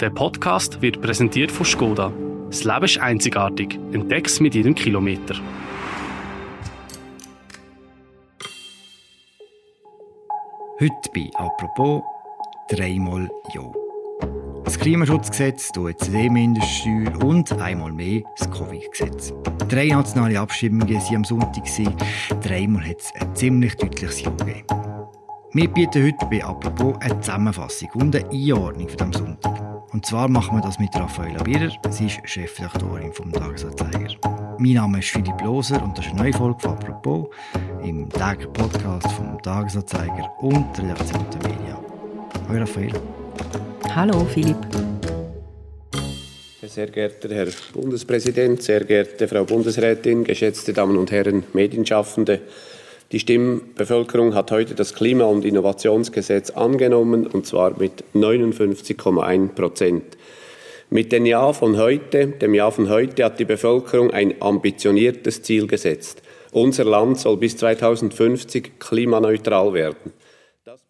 Der Podcast wird präsentiert von Skoda. Das Leben ist einzigartig. Entdeck's mit jedem Kilometer. Heute bei «Apropos» dreimal Ja. Das Klimaschutzgesetz, die OECD-Mindeststeuer und einmal mehr das Covid-Gesetz. Drei nationale Abstimmungen waren am Sonntag. Dreimal hat es ein ziemlich deutliches Ja gegeben. Wir bieten heute bei «Apropos» eine Zusammenfassung und eine Einordnung für diesen Sonntag. Und zwar machen wir das mit Raffaella Bierer. Sie ist Chefredaktorin vom Tagesanzeiger. Mein Name ist Philipp Loser und das ist eine neue Folge von «Apropos» im täglichen Podcast vom Tagesanzeiger und der Redaktion der Media. Hallo Raffaella. Hallo Philipp. Sehr geehrter Herr Bundespräsident, sehr geehrte Frau Bundesrätin, geschätzte Damen und Herren Medienschaffende. Die Stimmbevölkerung hat heute das Klima- und Innovationsgesetz angenommen, und zwar mit 59,1 Prozent. Mit dem Jahr von heute, dem Jahr von heute hat die Bevölkerung ein ambitioniertes Ziel gesetzt. Unser Land soll bis 2050 klimaneutral werden.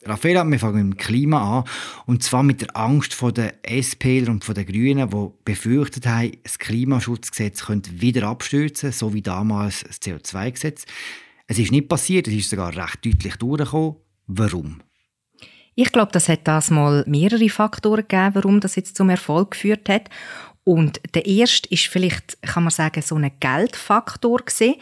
Raffaella, wir fangen mit dem Klima an. Und zwar mit der Angst von den SPler und von den Grünen, die befürchtet haben, das Klimaschutzgesetz könnte wieder abstürzen, so wie damals das CO2-Gesetz. Es ist nicht passiert, es ist sogar recht deutlich durchgekommen. Warum? Ich glaube, das hat das mal mehrere Faktoren gegeben, warum das jetzt zum Erfolg geführt hat. Und der erste ist vielleicht, kann man sagen, so ein Geldfaktor gewesen.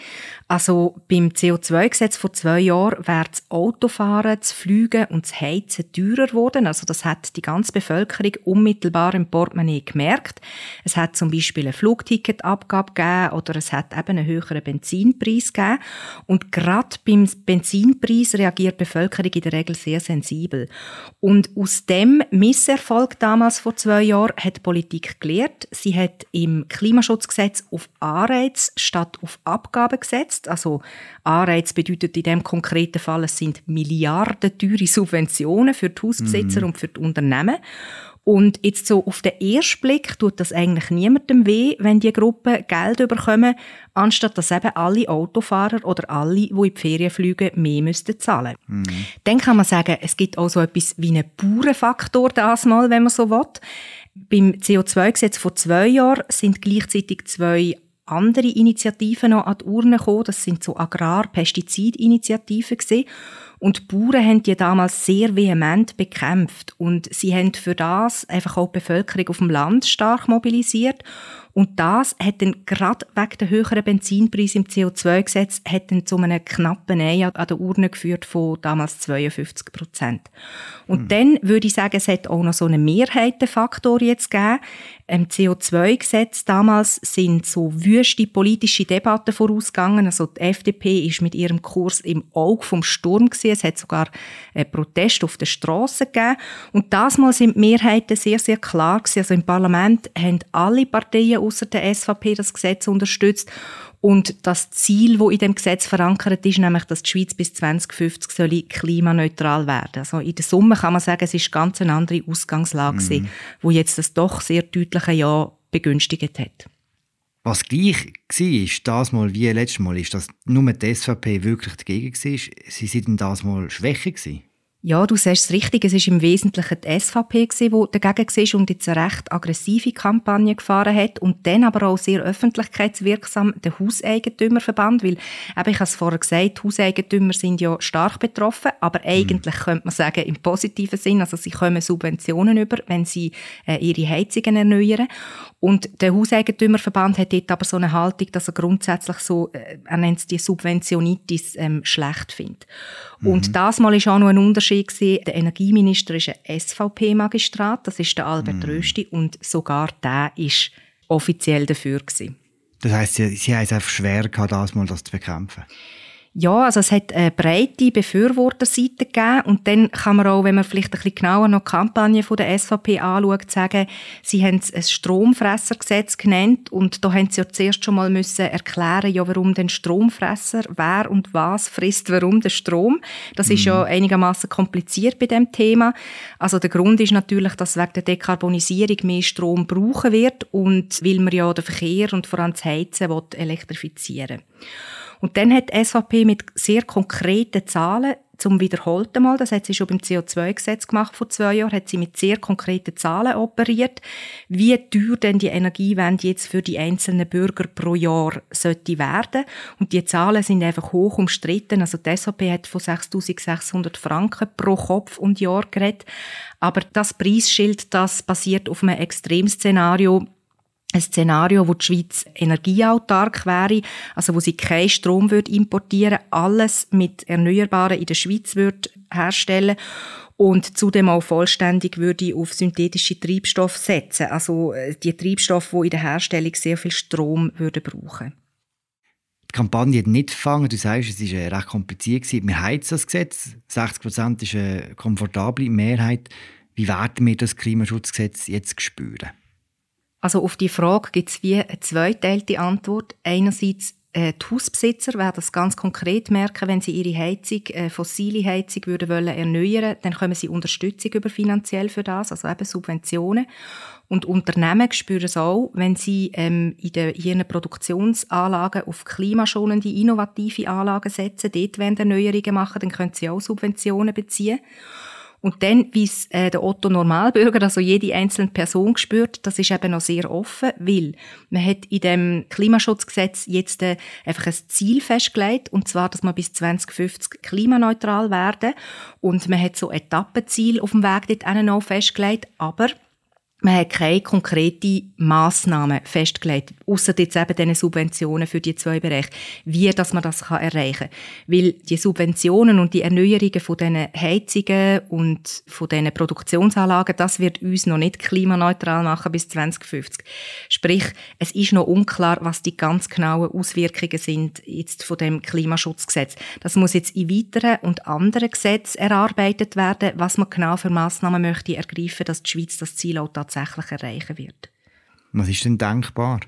Also beim CO2-Gesetz vor zwei Jahren wäre das Autofahren, das Fliegen und das Heizen teurer geworden. Also das hat die ganze Bevölkerung unmittelbar im Portemonnaie gemerkt. Es hat zum Beispiel eine Flugticketabgabe gegeben oder es hat eben einen höheren Benzinpreis gegeben. Und gerade beim Benzinpreis reagiert die Bevölkerung in der Regel sehr sensibel. Und aus dem Misserfolg damals vor zwei Jahren hat die Politik gelernt. Sie hat im Klimaschutzgesetz auf Anreiz statt auf Abgaben gesetzt. Also Anreiz bedeutet in dem konkreten Fall, es sind Milliarden teure Subventionen für die Hausbesitzer mhm. und für die Unternehmen. Und jetzt so auf den ersten Blick tut das eigentlich niemandem weh, wenn die Gruppen Geld bekommen, anstatt dass eben alle Autofahrer oder alle, die in die Ferien fliegen, mehr müssten zahlen. Mhm. Dann kann man sagen, es gibt auch so etwas wie einen Bauernfaktor das mal, wenn man so will. Beim CO2-Gesetz vor zwei Jahren sind gleichzeitig zwei andere Initiativen noch an die Urne gekommen. Das sind so Agrar-Pestizid-Initiativen Und die Bauern haben die damals sehr vehement bekämpft. Und sie haben für das einfach auch die Bevölkerung auf dem Land stark mobilisiert. Und das hat dann gerade wegen der höheren Benzinpreise im CO2-Gesetz hat dann zu einem knappen Nein an der Urne geführt von damals 52 Prozent. Und mhm. dann würde ich sagen, es hat auch noch so einen Mehrheitenfaktor jetzt gegeben. Im CO2-Gesetz damals sind so wüste politische Debatten vorausgegangen. Also die FDP ist mit ihrem Kurs im Auge vom Sturm gewesen. Es hat sogar einen Protest auf der Straße gegeben. Und das Mal sind die Mehrheiten sehr, sehr klar gewesen. Also im Parlament haben alle Parteien außer der SVP das Gesetz unterstützt. Und das Ziel, wo in dem Gesetz verankert ist, nämlich, dass die Schweiz bis 2050 soll klimaneutral werden. Also in der Summe kann man sagen, es ist ganz eine andere Ausgangslage, mhm. Gewesen, wo jetzt das doch sehr deutliche Ja begünstigt hat. Was gleich war, das Mal wie letztes Mal, ist, dass nur die SVP wirklich dagegen war. Sie sind das Mal schwächer gewesen. Ja, du sagst es richtig. Es war im Wesentlichen die SVP, die dagegen war und jetzt eine recht aggressive Kampagne gefahren hat. Und dann aber auch sehr öffentlichkeitswirksam der Hauseigentümerverband. Weil, eben, ich habe es vorher gesagt, Hauseigentümer sind ja stark betroffen. Aber mhm. eigentlich könnte man sagen, im positiven Sinn. Also, sie kommen Subventionen über, wenn sie äh, ihre Heizungen erneuern. Und der Hauseigentümerverband hat dort aber so eine Haltung, dass er grundsätzlich so, äh, er nennt es die Subventionitis, ähm, schlecht findet. Mhm. Und das mal ist auch noch ein Unterschied gewesen. Der Energieminister ist ein SVP-Magistrat, das ist der Albert mhm. Rösti, und sogar der ist offiziell dafür gewesen. Das heißt, sie, sie haben es einfach schwer gehabt, das mal das zu bekämpfen. Ja, also es hat eine breite Befürworterseite gegeben und dann kann man auch, wenn man vielleicht ein bisschen genauer noch die Kampagne von der SVP anschaut, sagen, sie haben es ein Stromfressergesetz genannt und da haben sie ja zuerst schon mal müssen erklären, ja, warum den Stromfresser, wer und was frisst warum den Strom. Das mhm. ist ja mhm. einigermaßen kompliziert bei dem Thema. Also der Grund ist natürlich, dass wegen der Dekarbonisierung mehr Strom brauchen wird und weil man ja den Verkehr und vor allem das Heizen elektrifizieren will. Und dann hat die SVP mit sehr konkreten Zahlen zum wiederholten Mal, das hat sie schon beim CO2-Gesetz gemacht vor zwei Jahren, hat sie mit sehr konkreten Zahlen operiert, wie teuer denn die Energiewende jetzt für die einzelnen Bürger pro Jahr sollte werden. Und die Zahlen sind einfach hoch umstritten. Also die SAP hat von 6'600 Franken pro Kopf und Jahr geredet. Aber das Preisschild, das basiert auf einem Extremszenario, ein Szenario, wo die Schweiz energieautark wäre, also wo sie keinen Strom würde importieren, alles mit Erneuerbaren in der Schweiz würde herstellen und zudem auch vollständig würde auf synthetische Treibstoffe setzen, also äh, die Treibstoffe, die in der Herstellung sehr viel Strom würden brauchen. Die Kampagne hat nicht gefangen. Du sagst, es war äh, recht kompliziert. Wir heizen das Gesetz. 60 Prozent ist eine komfortable Mehrheit. Wie werden wir das Klimaschutzgesetz jetzt spüren? Also auf die Frage gibt es wie eine zweiteilte Antwort. Einerseits äh, die Hausbesitzer werden das ganz konkret merken, wenn sie ihre Heizung, äh, fossile Heizung würden wollen erneuern, dann kommen sie Unterstützung über finanziell für das, also eben Subventionen. Und Unternehmen spüren es auch, wenn sie ähm, in, den, in ihren Produktionsanlagen auf klimaschonende, innovative Anlagen setzen, dort wollen Erneuerungen machen, dann können sie auch Subventionen beziehen. Und dann, wie es äh, der Otto Normalbürger, also jede einzelne Person spürt, das ist eben noch sehr offen, weil man hat in dem Klimaschutzgesetz jetzt äh, einfach ein Ziel festgelegt, und zwar, dass wir bis 2050 klimaneutral werden. Und man hat so Etappenziel auf dem Weg dort noch festgelegt, aber man hat keine konkreten Massnahmen festgelegt, außer jetzt eben diese Subventionen für die zwei Bereiche, wie dass man das erreichen kann. Weil die Subventionen und die Erneuerungen von diesen Heizungen und von diesen Produktionsanlagen, das wird uns noch nicht klimaneutral machen bis 2050. Sprich, es ist noch unklar, was die ganz genauen Auswirkungen sind jetzt von dem Klimaschutzgesetz. Das muss jetzt in weiteren und anderen Gesetzen erarbeitet werden, was man genau für Massnahmen möchte ergreifen, dass die Schweiz das Ziel auch tatsächlich erreichen wird. Was ist denn denkbar?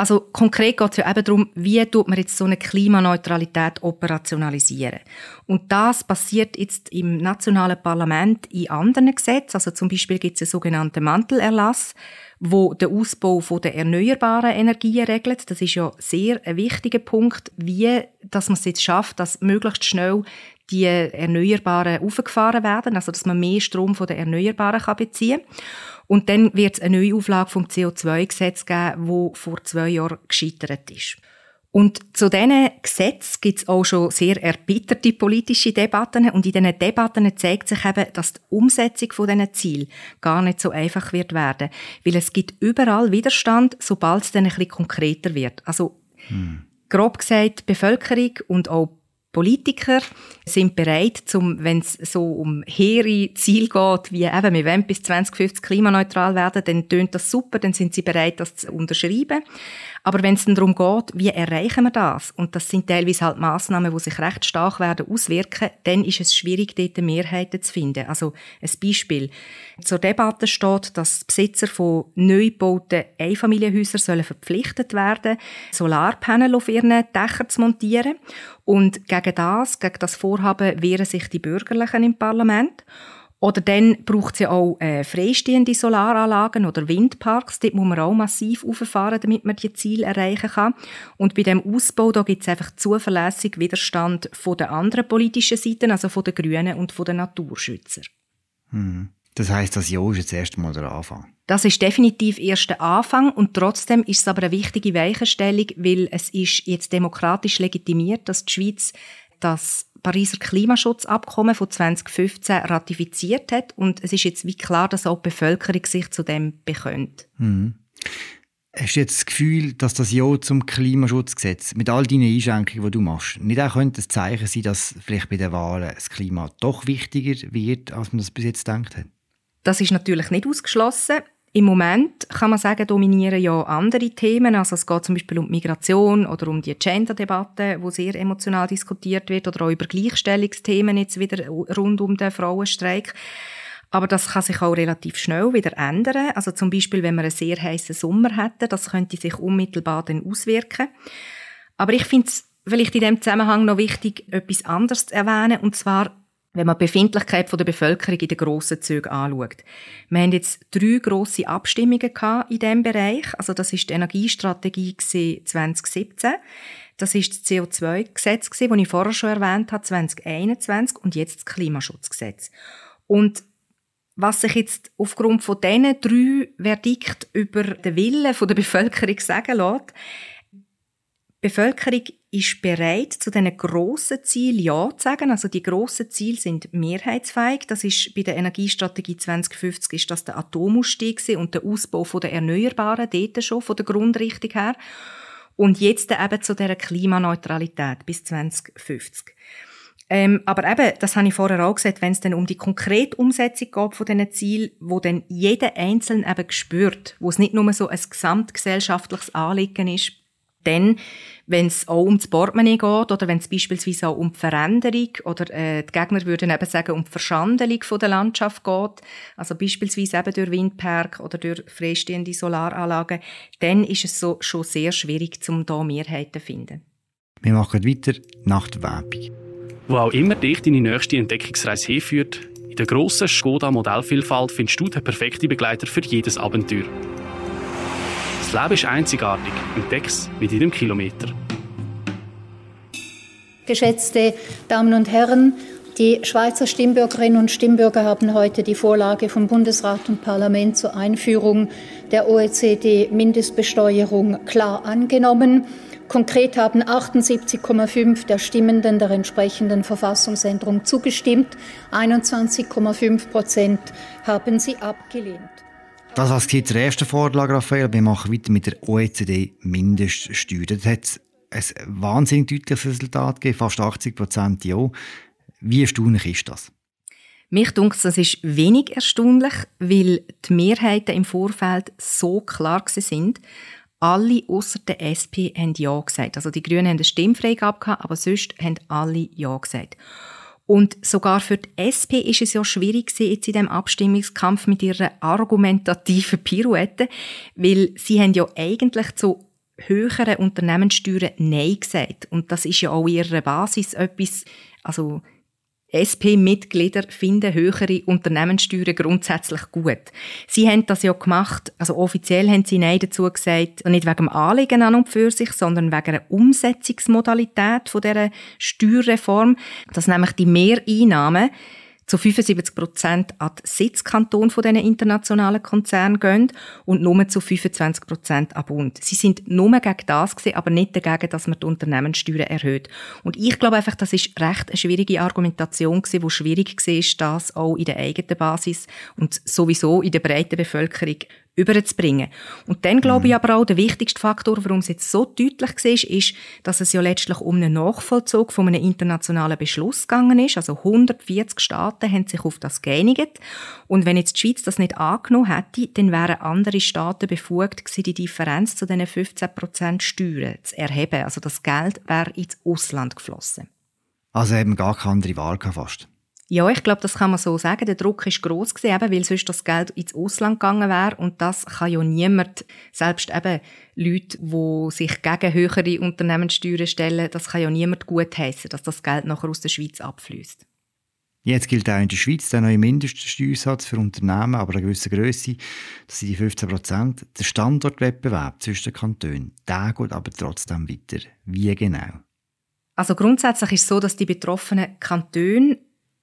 Also konkret geht es ja eben darum, wie tut man jetzt so eine Klimaneutralität operationalisieren. Und das passiert jetzt im nationalen Parlament in anderen Gesetzen. Also zum Beispiel gibt es einen sogenannten Mantelerlass, wo den Ausbau der erneuerbaren Energien regelt. Das ist ja sehr ein wichtiger Punkt, wie dass man es jetzt schafft, dass möglichst schnell die Erneuerbaren aufgefahren werden, also dass man mehr Strom von den Erneuerbaren kann beziehen kann. Und dann wird es eine neue Auflage vom CO2-Gesetz geben, wo vor zwei Jahren gescheitert ist. Und zu diesen Gesetzen gibt es auch schon sehr erbitterte politische Debatten. Und in diesen Debatten zeigt sich eben, dass die Umsetzung von diesen Zielen gar nicht so einfach wird werden. Weil es gibt überall Widerstand, sobald es dann ein bisschen konkreter wird. Also, hm. grob gesagt, die Bevölkerung und auch Politiker sind bereit, zum, wenn es so um hehre Ziel geht, wie eben, wir wollen bis 2050 klimaneutral werden, dann tönt das super, dann sind sie bereit, das zu unterschreiben. Aber wenn es dann darum geht, wie erreichen wir das? Und das sind teilweise halt Massnahmen, die sich recht stark werden auswirken, dann ist es schwierig, dort Mehrheiten zu finden. Also ein Beispiel. Zur Debatte steht, dass Besitzer von neu gebauten Einfamilienhäusern sollen verpflichtet werden, Solarpanel auf ihren Dächern zu montieren. Und gegen das, gegen das Vorhaben wehren sich die Bürgerlichen im Parlament. Oder dann braucht es auch äh, freistehende Solaranlagen oder Windparks. Dort muss man auch massiv auffahren, damit man die Ziele erreichen kann. Und bei dem Ausbau da gibt es einfach zuverlässig Widerstand von den anderen politischen Seiten, also von den Grünen und von den Naturschützern. Hm. Das heißt, das Jahr ist jetzt erst mal der Anfang. Das ist definitiv erst der Anfang und trotzdem ist es aber eine wichtige Weichenstellung, weil es ist jetzt demokratisch legitimiert, dass die Schweiz das Pariser Klimaschutzabkommen von 2015 ratifiziert hat und es ist jetzt wie klar, dass auch die Bevölkerung sich zu dem bekennt. Mhm. Hast du jetzt das Gefühl, dass das Ja zum Klimaschutzgesetz mit all deinen Einschränkungen, die du machst, nicht auch könnte ein Zeichen sein, dass vielleicht bei den Wahlen das Klima doch wichtiger wird, als man das bis jetzt gedacht hat? Das ist natürlich nicht ausgeschlossen. Im Moment kann man sagen, dominieren ja andere Themen. Also es geht zum Beispiel um Migration oder um die Gender-Debatte, wo sehr emotional diskutiert wird, oder auch über Gleichstellungsthemen jetzt wieder rund um den Frauenstreik. Aber das kann sich auch relativ schnell wieder ändern. Also zum Beispiel, wenn wir einen sehr heißen Sommer hätten, das könnte sich unmittelbar dann auswirken. Aber ich finde es vielleicht in dem Zusammenhang noch wichtig, etwas anderes zu erwähnen. Und zwar wenn man die Befindlichkeit der Bevölkerung in den grossen Zügen anschaut. Wir haben jetzt drei grosse Abstimmungen in diesem Bereich. Also das ist die Energiestrategie 2017. Das ist das CO2-Gesetz, das ich vorher schon erwähnt habe, 2021 und jetzt das Klimaschutzgesetz. Und was sich jetzt aufgrund von diesen drei Verdikten über den Willen der Bevölkerung sagen lässt, die Bevölkerung ist bereit, zu diesen grossen Zielen Ja zu sagen. Also die grossen Ziele sind mehrheitsfähig. Das ist bei der Energiestrategie 2050 ist das der Atomausstieg und der Ausbau der Erneuerbaren, dort schon, von der Grundrichtung her. Und jetzt eben zu dieser Klimaneutralität bis 2050. Ähm, aber eben, das habe ich vorher auch gesagt, wenn es dann um die konkrete Umsetzung geht von diesen Zielen, wo dann jeder Einzelne eben spürt, wo es nicht nur so ein gesamtgesellschaftliches Anliegen ist, dann, wenn es auch um das Portemonnaie geht oder wenn es beispielsweise auch um die Veränderung oder äh, die Gegner würden eben sagen, um die Verschandelung von der Landschaft geht, also beispielsweise eben durch Windpark oder durch freistehende Solaranlagen, dann ist es so schon sehr schwierig, um da Mehrheiten zu finden. Wir machen weiter nach der Werbung. Wo auch immer dich deine nächste Entdeckungsreise hinführt, in der grossen Skoda Modellvielfalt findest du den perfekten Begleiter für jedes Abenteuer. Das Leben ist einzigartig. Entdeck's mit jedem Kilometer. Geschätzte Damen und Herren, die Schweizer Stimmbürgerinnen und Stimmbürger haben heute die Vorlage vom Bundesrat und Parlament zur Einführung der OECD-Mindestbesteuerung klar angenommen. Konkret haben 78,5 der Stimmenden der entsprechenden Verfassungsänderung zugestimmt, 21,5 Prozent haben sie abgelehnt. Das war die erste Vorlage, Raphael. Wir machen weiter mit der OECD-Mindeststeuer. Das hat ein wahnsinnig deutliches Resultat gegeben, fast 80 Prozent ja. Wie erstaunlich ist das? Mich dunkt, das ist wenig erstaunlich, weil die Mehrheiten im Vorfeld so klar sind. Alle außer der SP haben Ja gesagt. Also die Grünen haben eine Stimmfreigabe aber sonst haben alle Ja gesagt. Und sogar für die SP ist es ja schwierig jetzt in dem Abstimmungskampf mit ihrer argumentativen Pirouette, weil sie haben ja eigentlich zu höheren Unternehmenssteuern Nein gesagt. Und das ist ja auch ihre Basis etwas, also SP-Mitglieder finden höhere Unternehmenssteuern grundsätzlich gut. Sie haben das ja gemacht, also offiziell haben sie Nein dazu gesagt, nicht wegen dem Anliegen an und für sich, sondern wegen einer Umsetzungsmodalität von dieser Steuerreform, dass nämlich die Mehreinnahmen zu 75 Prozent an den Sitzkanton von diesen internationalen Konzernen gehen und nur zu 25 Prozent an Bund. Sie sind nur gegen das gewesen, aber nicht dagegen, dass man die Unternehmenssteuern erhöht. Und ich glaube einfach, das ist recht eine schwierige Argumentation gewesen, wo schwierig war, das auch in der eigenen Basis und sowieso in der breiten Bevölkerung überzubringen. Und dann glaube ich mhm. aber auch, der wichtigste Faktor, warum es jetzt so deutlich war, ist, dass es ja letztlich um einen Nachvollzug von einem internationalen Beschluss gegangen ist. Also 140 Staaten haben sich auf das geeinigt. Und wenn jetzt die Schweiz das nicht angenommen hätte, dann wären andere Staaten befugt gewesen, die Differenz zu diesen 15% Steuern zu erheben. Also das Geld wäre ins Ausland geflossen. Also eben gar keine andere Wahl fast. Ja, ich glaube, das kann man so sagen. Der Druck ist groß gewesen, eben, weil sonst das Geld ins Ausland gegangen wäre. Und das kann ja niemand, selbst eben Leute, die sich gegen höhere Unternehmenssteuern stellen, das kann ja niemand gut heißen, dass das Geld nachher aus der Schweiz abfließt. Jetzt gilt auch in der Schweiz der neue Mindeststeuersatz für Unternehmen, aber eine gewisse Größe, das sind die 15 Prozent. Der Standortwettbewerb zwischen den Kantonen, der geht aber trotzdem weiter. Wie genau? Also grundsätzlich ist es so, dass die betroffenen Kantone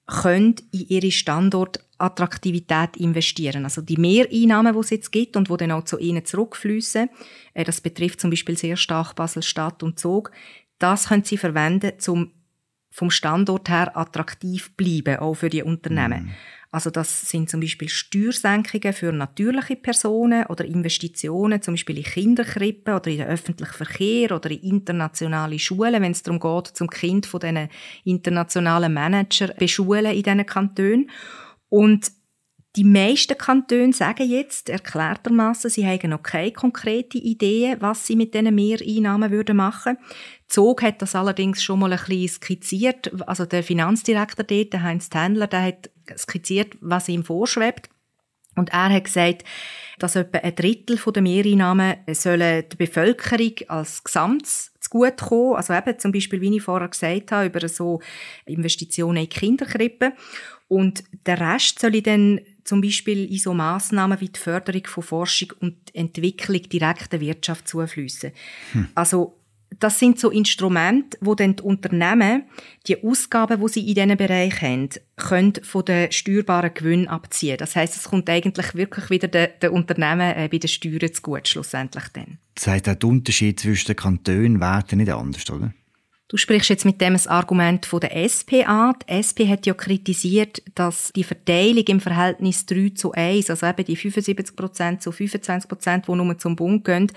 können in ihre Standortattraktivität investieren. Also die Mehreinnahmen, die es jetzt gibt und die dann auch zu ihnen zurückfließen, äh, das betrifft zum Beispiel sehr stark Basel-Stadt und Zug, das können sie verwenden, um vom Standort her attraktiv bleiben, auch für die Unternehmen. Mm. Also das sind zum Beispiel Steuersenkungen für natürliche Personen oder Investitionen, zum Beispiel in Kinderkrippen oder in den öffentlichen Verkehr oder in internationale Schulen, wenn es darum geht, zum Kind von diesen internationalen Manager beschulen in diesen Kantonen. Und die meisten Kantone sagen jetzt erklärtermaßen, sie haben noch keine konkrete Idee, was sie mit diesen Mehreinnahmen machen würden. Zog hat das allerdings schon mal ein bisschen skizziert. Also der Finanzdirektor dort, Heinz Tändler, der hat skizziert, was ihm vorschwebt. Und er hat gesagt, dass etwa ein Drittel der Mehreinnahmen sollen der Bevölkerung als Gesamtes zugutekommen. Also eben zum Beispiel, wie ich vorher gesagt habe, über so Investitionen in Kinderkrippen. Und der Rest soll ich dann zum Beispiel in so Massnahmen wie die Förderung von Forschung und Entwicklung direkt der Wirtschaft zufließen. Hm. Also das sind so Instrumente, wo dann die Unternehmen die Ausgaben, wo sie in diesen Bereich haben, können von den steuerbaren Gewinnen abziehen. Das heißt, es kommt eigentlich wirklich wieder den, den Unternehmen äh, bei den Steuern zu gut schlussendlich dann. Das heißt, der Unterschied zwischen den Kantonen wäre nicht anders, oder? Du sprichst jetzt mit dem das Argument von der SP an. Die SP hat ja kritisiert, dass die Verteilung im Verhältnis 3 zu 1, also eben die 75 Prozent zu 25 Prozent, die nur zum Bund gehen,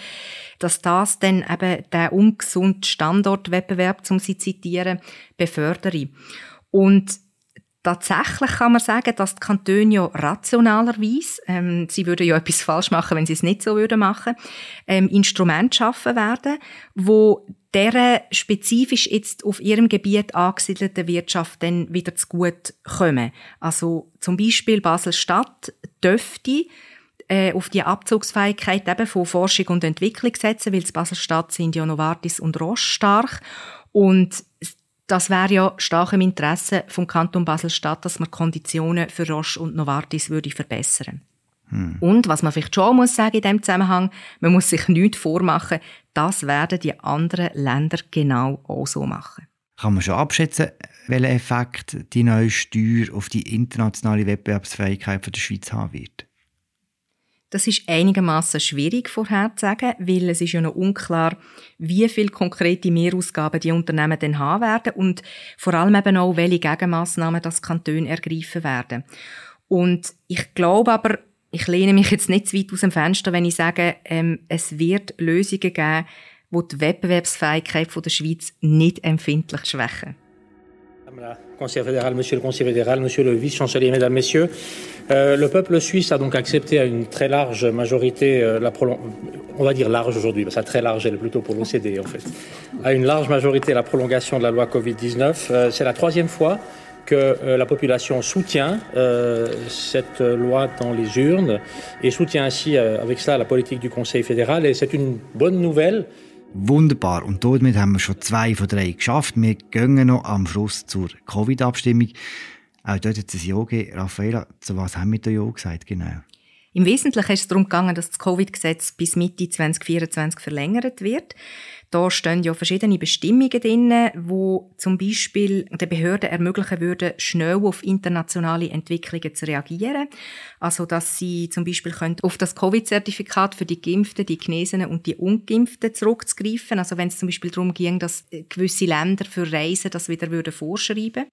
dass das dann eben den ungesunden Standortwettbewerb, um sie zitieren, befördere. Und Tatsächlich kann man sagen, dass die Kantone ja rationalerweise, ähm, sie würden ja etwas falsch machen, wenn sie es nicht so würden machen, ähm, Instrumente schaffen werden, wo deren spezifisch jetzt auf ihrem Gebiet angesiedelten Wirtschaft dann wieder zu gut kommen. Also zum Beispiel Basel-Stadt dürfte äh, auf die Abzugsfähigkeit eben von Forschung und Entwicklung setzen, weil Basel-Stadt sind ja Novartis und Roche stark und das wäre ja stark im Interesse vom Kanton Basel-Stadt, dass man Konditionen für Roche und Novartis würde verbessern. Hm. Und was man vielleicht schon muss sagen in diesem Zusammenhang, man muss sich nichts vormachen, das werden die anderen Länder genau auch so machen. Kann man schon abschätzen, welchen Effekt die neue Steuer auf die internationale Wettbewerbsfähigkeit der Schweiz haben wird? Das ist einigermaßen schwierig vorherzusagen, weil es ist ja noch unklar, wie viel konkrete Mehrausgaben die Unternehmen denn haben werden und vor allem eben auch, welche Gegenmaßnahmen das Kanton ergreifen werden. Und ich glaube aber, ich lehne mich jetzt nicht zu weit aus dem Fenster, wenn ich sage, ähm, es wird Lösungen geben, die die Wettbewerbsfähigkeit der Schweiz nicht empfindlich schwächen. Madame la conseillère fédérale, Monsieur le conseiller fédéral, Monsieur le vice-chancelier, Mesdames, Messieurs, euh, le peuple suisse a donc accepté à une très large majorité euh, la on va dire large aujourd'hui, parce très large, elle est plutôt pour l'OCDE en fait, à une large majorité la prolongation de la loi Covid-19. Euh, c'est la troisième fois que euh, la population soutient euh, cette loi dans les urnes et soutient ainsi euh, avec cela la politique du Conseil fédéral. Et c'est une bonne nouvelle. Wunderbar. Und damit haben wir schon zwei von drei geschafft. Wir gehen noch am Schluss zur Covid-Abstimmung. Auch dort hat es ein Ja gegeben. Raffaella, zu was haben wir da Ja gesagt? Genau? Im Wesentlichen ist es darum gegangen, dass das Covid-Gesetz bis Mitte 2024 verlängert wird. Da stehen ja verschiedene Bestimmungen drin, wo zum Beispiel den Behörden ermöglichen würden, schnell auf internationale Entwicklungen zu reagieren. Also, dass sie zum Beispiel auf das Covid-Zertifikat für die Geimpften, die Genesenen und die Ungeimpften zurückzugreifen. Also, wenn es zum Beispiel darum ging, dass gewisse Länder für Reisen das wieder würden vorschreiben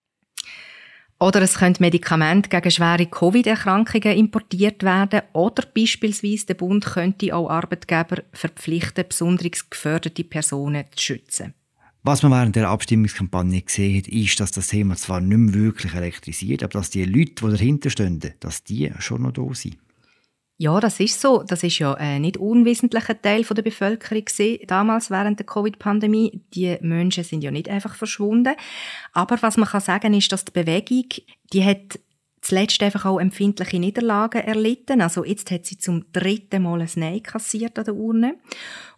oder es können Medikamente gegen schwere Covid-Erkrankungen importiert werden. Oder beispielsweise der Bund könnte auch Arbeitgeber verpflichten, besonders geförderte Personen zu schützen. Was man während der Abstimmungskampagne gesehen hat, ist, dass das Thema zwar nicht mehr wirklich elektrisiert, aber dass die Leute, die dahinter stehen, dass die schon noch da sind. Ja, das ist so. Das ist ja ein nicht unwesentlicher Teil der Bevölkerung damals während der Covid-Pandemie. Die Menschen sind ja nicht einfach verschwunden. Aber was man kann sagen ist, dass die Bewegung, die hat zuletzt einfach auch empfindliche Niederlagen erlitten. Also jetzt hat sie zum dritten Mal ein Nein kassiert an der Urne.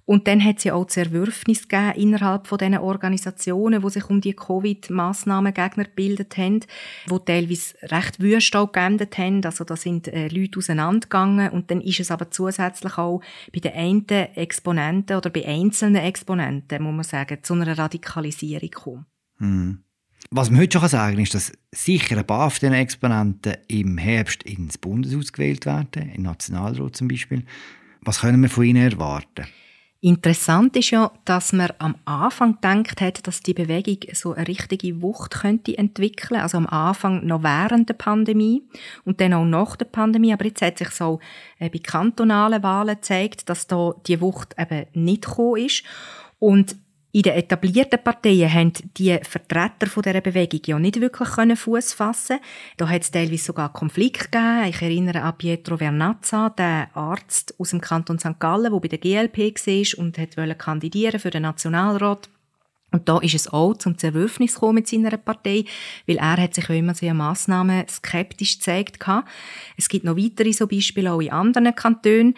Und dann hat es ja auch Zerwürfnis gegeben innerhalb von diesen Organisationen, die sich um die Covid-Massnahmen-Gegner gebildet haben, die teilweise recht wüst auch geendet haben. Also da sind äh, Leute auseinandergegangen und dann ist es aber zusätzlich auch bei den einen Exponenten oder bei einzelnen Exponenten, muss man sagen, zu einer Radikalisierung gekommen. Hm. Was man heute schon sagen kann, ist, dass sicher ein paar von diesen Exponenten im Herbst ins Bundeshaus gewählt werden, im Nationalrat zum Beispiel. Was können wir von ihnen erwarten? Interessant ist ja, dass man am Anfang gedacht hat, dass die Bewegung so eine richtige Wucht könnte entwickeln, also am Anfang noch während der Pandemie und dann auch nach der Pandemie. Aber jetzt hat sich so äh, bei kantonalen Wahlen gezeigt, dass da die Wucht eben nicht gekommen ist. Und in den etablierten Parteien haben die Vertreter von dieser Bewegung ja nicht wirklich Fuß fassen Da hat es teilweise sogar Konflikte gegeben. Ich erinnere an Pietro Vernazza, den Arzt aus dem Kanton St. Gallen, der bei der GLP war und wollte kandidieren für den Nationalrat. Und da ist es auch zum Zerwürfnis gekommen mit seiner Partei, weil er hat sich immer sehr Massnahmen skeptisch gezeigt Es gibt noch weitere so Beispiele auch in anderen Kantonen.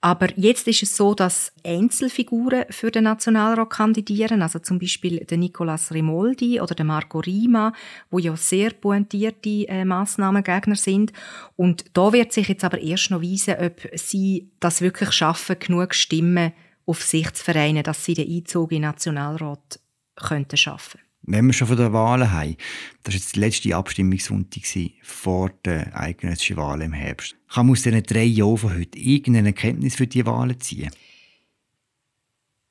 Aber jetzt ist es so, dass Einzelfiguren für den Nationalrat kandidieren, also zum Beispiel der Nicolas Rimoldi oder der Marco Rima, wo ja sehr pointierte äh, Massnahmengegner sind. Und da wird sich jetzt aber erst noch weisen, ob sie das wirklich schaffen, genug Stimmen auf sich zu vereinen, dass sie den Einzug in den Nationalrat könnten schaffen Wenn wir schon von den Wahlen haben, das war jetzt der letzte Abstimmungssonntag vor den eidgenössischen Wahlen im Herbst. Kann man aus diesen drei Jahren von heute irgendeine Erkenntnis für die Wahlen ziehen?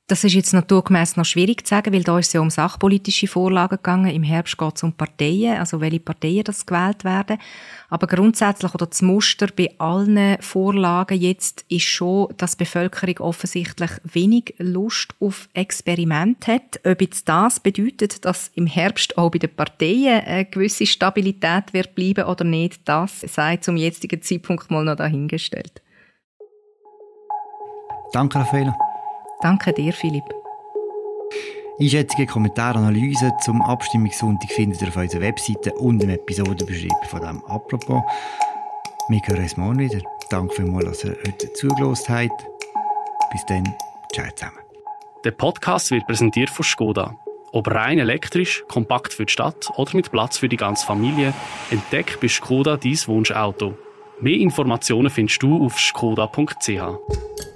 Das ist jetzt naturgemäß noch schwierig zu sagen, weil da ist es ja um sachpolitische Vorlagen gegangen. Im Herbst geht es um Parteien, also welche Parteien das gewählt werden. Aber grundsätzlich oder das Muster bei allen Vorlagen jetzt ist schon, dass die Bevölkerung offensichtlich wenig Lust auf Experiment hat. Ob jetzt das bedeutet, dass im Herbst auch bei den Parteien eine gewisse Stabilität wird bleiben oder nicht, das sei zum jetzigen Zeitpunkt mal noch dahingestellt. Danke, Raffaella. Danke dir, Philipp. Einschätzungen, Kommentare, Analysen zum Abstimmungssonntag findet ihr auf unserer Webseite und im Episodenbeschrieb von dem «Apropos». Wir hören uns morgen wieder. Danke vielmals, dass ihr heute zugelassen habt. Bis dann, ciao zusammen. Der Podcast wird präsentiert von Skoda. Ob rein elektrisch, kompakt für die Stadt oder mit Platz für die ganze Familie, entdeck bei Skoda dein Wunschauto. Mehr Informationen findest du auf skoda.ch.